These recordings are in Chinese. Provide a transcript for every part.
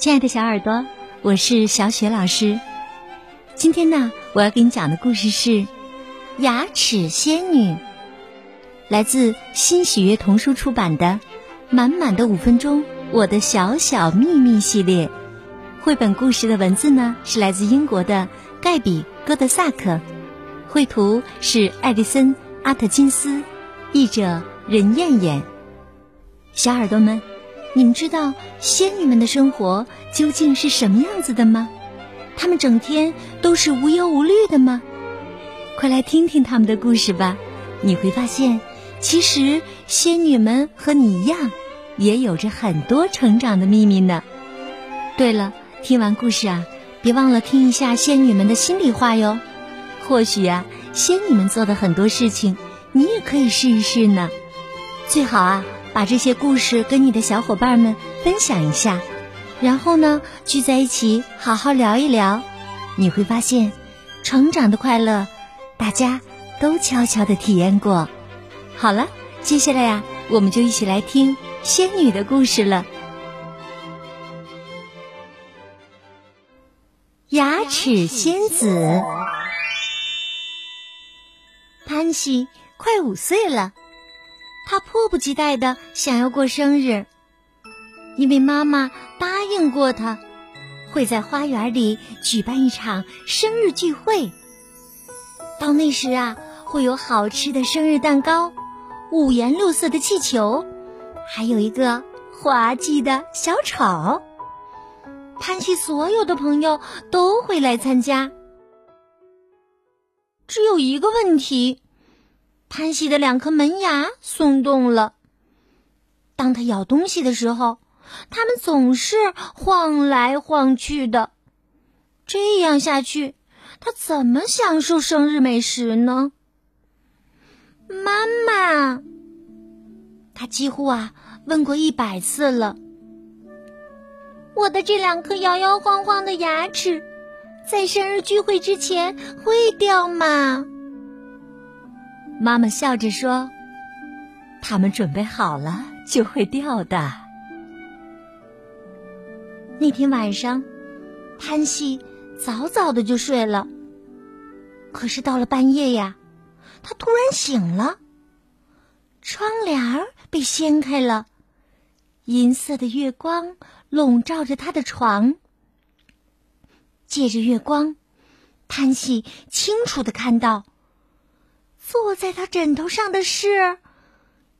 亲爱的小耳朵，我是小雪老师。今天呢，我要给你讲的故事是《牙齿仙女》，来自新喜悦童书出版的《满满的五分钟：我的小小秘密》系列。绘本故事的文字呢，是来自英国的盖比·戈德萨克，绘图是艾迪森·阿特金斯，译者任燕燕。小耳朵们。你们知道仙女们的生活究竟是什么样子的吗？她们整天都是无忧无虑的吗？快来听听他们的故事吧！你会发现，其实仙女们和你一样，也有着很多成长的秘密呢。对了，听完故事啊，别忘了听一下仙女们的心里话哟。或许啊，仙女们做的很多事情，你也可以试一试呢。最好啊。把这些故事跟你的小伙伴们分享一下，然后呢，聚在一起好好聊一聊，你会发现，成长的快乐，大家都悄悄的体验过。好了，接下来呀，我们就一起来听仙女的故事了。牙齿仙子潘西快五岁了。他迫不及待的想要过生日，因为妈妈答应过他，会在花园里举办一场生日聚会。到那时啊，会有好吃的生日蛋糕、五颜六色的气球，还有一个滑稽的小丑。潘西所有的朋友都会来参加，只有一个问题。潘西的两颗门牙松动了。当他咬东西的时候，它们总是晃来晃去的。这样下去，他怎么享受生日美食呢？妈妈，他几乎啊问过一百次了。我的这两颗摇摇晃晃的牙齿，在生日聚会之前会掉吗？妈妈笑着说：“他们准备好了就会掉的。”那天晚上，潘西早早的就睡了。可是到了半夜呀，他突然醒了。窗帘儿被掀开了，银色的月光笼罩着他的床。借着月光，潘西清楚的看到。坐在他枕头上的是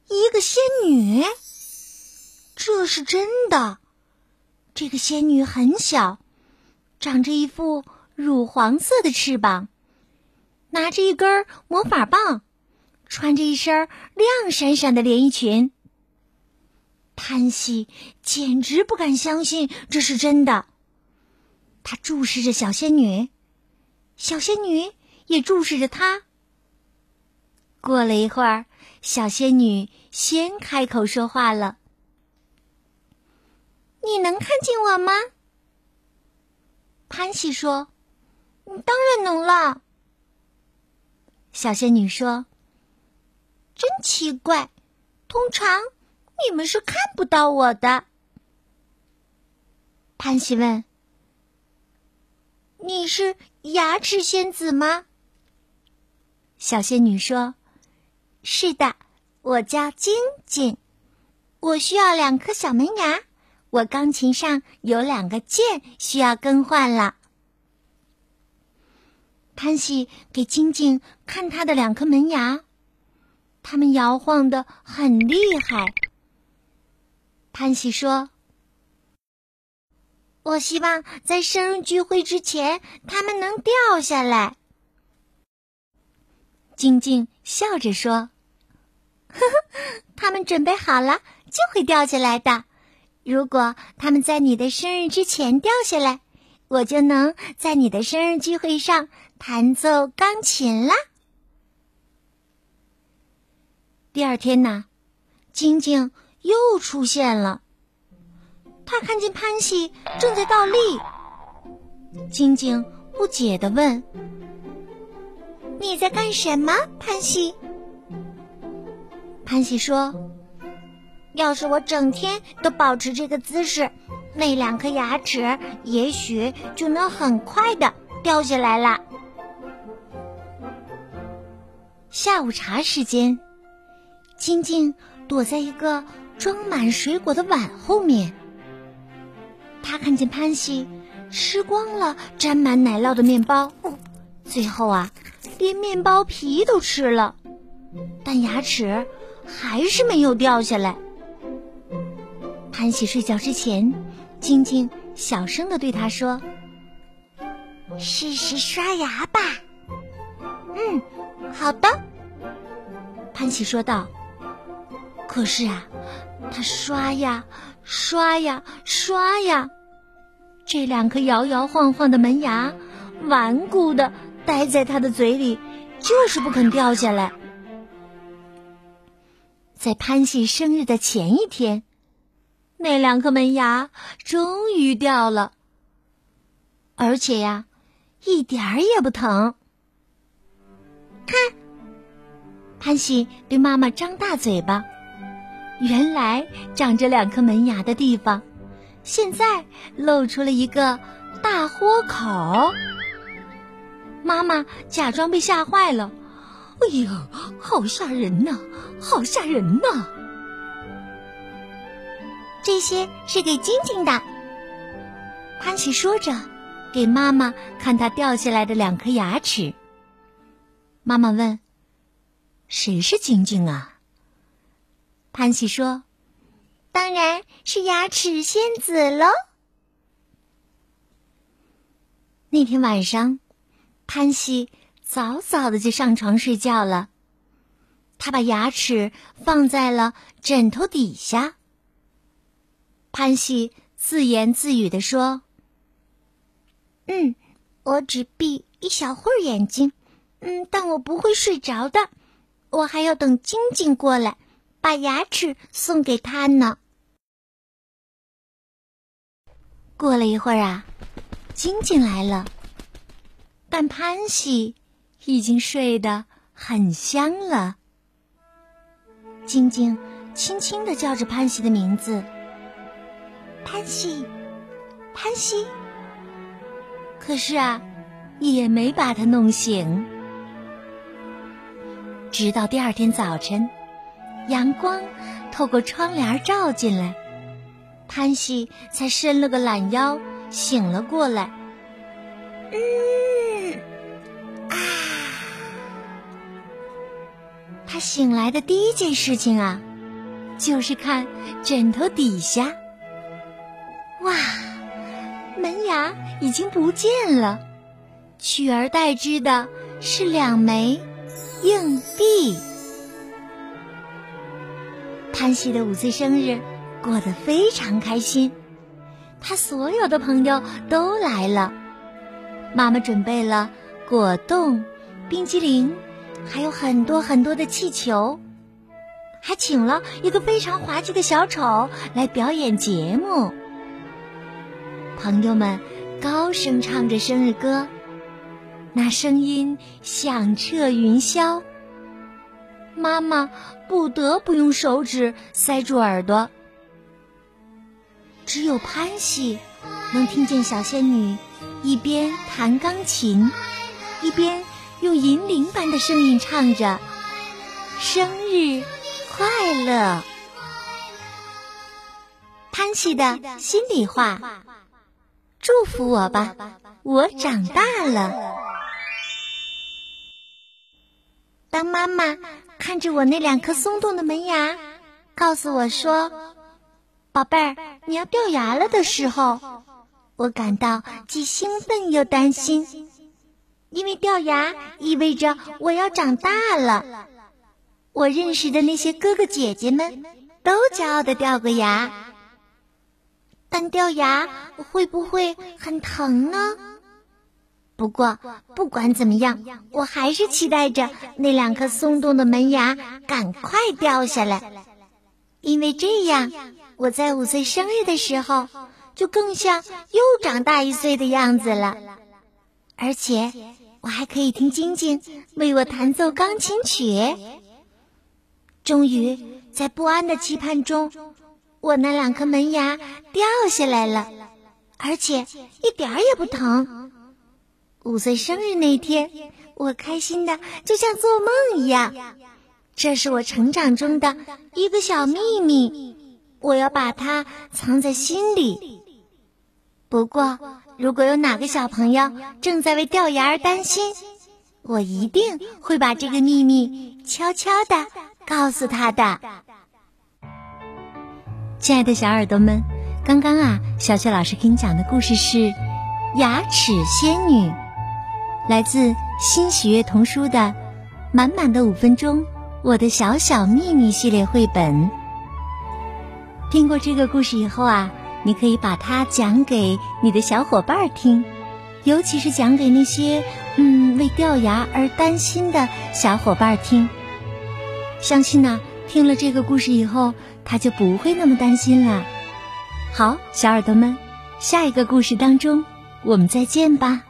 一个仙女，这是真的。这个仙女很小，长着一副乳黄色的翅膀，拿着一根魔法棒，穿着一身亮闪闪的连衣裙。潘西简直不敢相信这是真的。他注视着小仙女，小仙女也注视着他。过了一会儿，小仙女先开口说话了：“你能看见我吗？”潘西说：“当然能了。”小仙女说：“真奇怪，通常你们是看不到我的。”潘西问：“你是牙齿仙子吗？”小仙女说。是的，我叫晶晶，我需要两颗小门牙，我钢琴上有两个键需要更换了。潘西给晶晶看他的两颗门牙，它们摇晃的很厉害。潘西说：“我希望在生日聚会之前，它们能掉下来。”晶晶笑着说：“呵呵，他们准备好了就会掉下来的。如果他们在你的生日之前掉下来，我就能在你的生日聚会上弹奏钢琴啦。”第二天呢，晶晶又出现了。他看见潘西正在倒立。晶晶不解的问。你在干什么，潘西？潘西说：“要是我整天都保持这个姿势，那两颗牙齿也许就能很快的掉下来了。下午茶时间，晶晶躲在一个装满水果的碗后面。他看见潘西吃光了沾满奶酪的面包，最后啊，连面包皮都吃了，但牙齿还是没有掉下来。潘喜睡觉之前，晶晶小声的对他说：“试试刷牙吧。”“嗯，好的。”潘喜说道。可是啊，他刷呀刷呀刷呀，这两颗摇摇晃晃的门牙顽固的待在他的嘴里，就是不肯掉下来。在潘西生日的前一天。那两颗门牙终于掉了，而且呀，一点儿也不疼。看，潘西对妈妈张大嘴巴，原来长着两颗门牙的地方，现在露出了一个大豁口。妈妈假装被吓坏了，哎呀，好吓人呐，好吓人呐！这些是给晶晶的，潘喜说着，给妈妈看她掉下来的两颗牙齿。妈妈问：“谁是晶晶啊？”潘喜说：“当然是牙齿仙子喽。”那天晚上，潘西早早的就上床睡觉了，他把牙齿放在了枕头底下。潘西自言自语的说：“嗯，我只闭一小会儿眼睛，嗯，但我不会睡着的。我还要等晶晶过来，把牙齿送给他呢。”过了一会儿啊，晶晶来了，但潘西已经睡得很香了。晶晶轻轻的叫着潘西的名字。潘西，潘西。可是啊，也没把他弄醒。直到第二天早晨，阳光透过窗帘照进来，潘西才伸了个懒腰，醒了过来。嗯，醒来的第一件事情啊，就是看枕头底下。哇，门牙已经不见了，取而代之的是两枚硬币。潘西的五岁生日过得非常开心，他所有的朋友都来了，妈妈准备了果冻、冰激凌，还有很多很多的气球，还请了一个非常滑稽的小丑来表演节目。朋友们高声唱着生日歌，那声音响彻云霄。妈妈不得不用手指塞住耳朵。只有潘西能听见小仙女一边弹钢琴，一边用银铃般的声音唱着：“生日快乐！”潘西的心里话。祝福我吧，我长大了。当妈妈看着我那两颗松动的门牙，告诉我说：“宝贝儿，你要掉牙了”的时候，我感到既兴奋又担心，因为掉牙意味着我要长大了。我认识的那些哥哥姐姐们都骄傲的掉过牙。但掉牙会不会很疼呢？不过不管怎么样，我还是期待着那两颗松动的门牙赶快掉下来，因为这样我在五岁生日的时候就更像又长大一岁的样子了，而且我还可以听晶晶为我弹奏钢琴曲。终于在不安的期盼中。我那两颗门牙掉下来了，而且一点儿也不疼。五岁生日那天，我开心的就像做梦一样。这是我成长中的一个小秘密，我要把它藏在心里。不过，如果有哪个小朋友正在为掉牙而担心，我一定会把这个秘密悄悄的告诉他的。亲爱的小耳朵们，刚刚啊，小雪老师给你讲的故事是《牙齿仙女》，来自新喜悦童书的《满满的五分钟：我的小小秘密》系列绘本。听过这个故事以后啊，你可以把它讲给你的小伙伴听，尤其是讲给那些嗯为掉牙而担心的小伙伴听。相信呢，听了这个故事以后。他就不会那么担心了。好，小耳朵们，下一个故事当中，我们再见吧。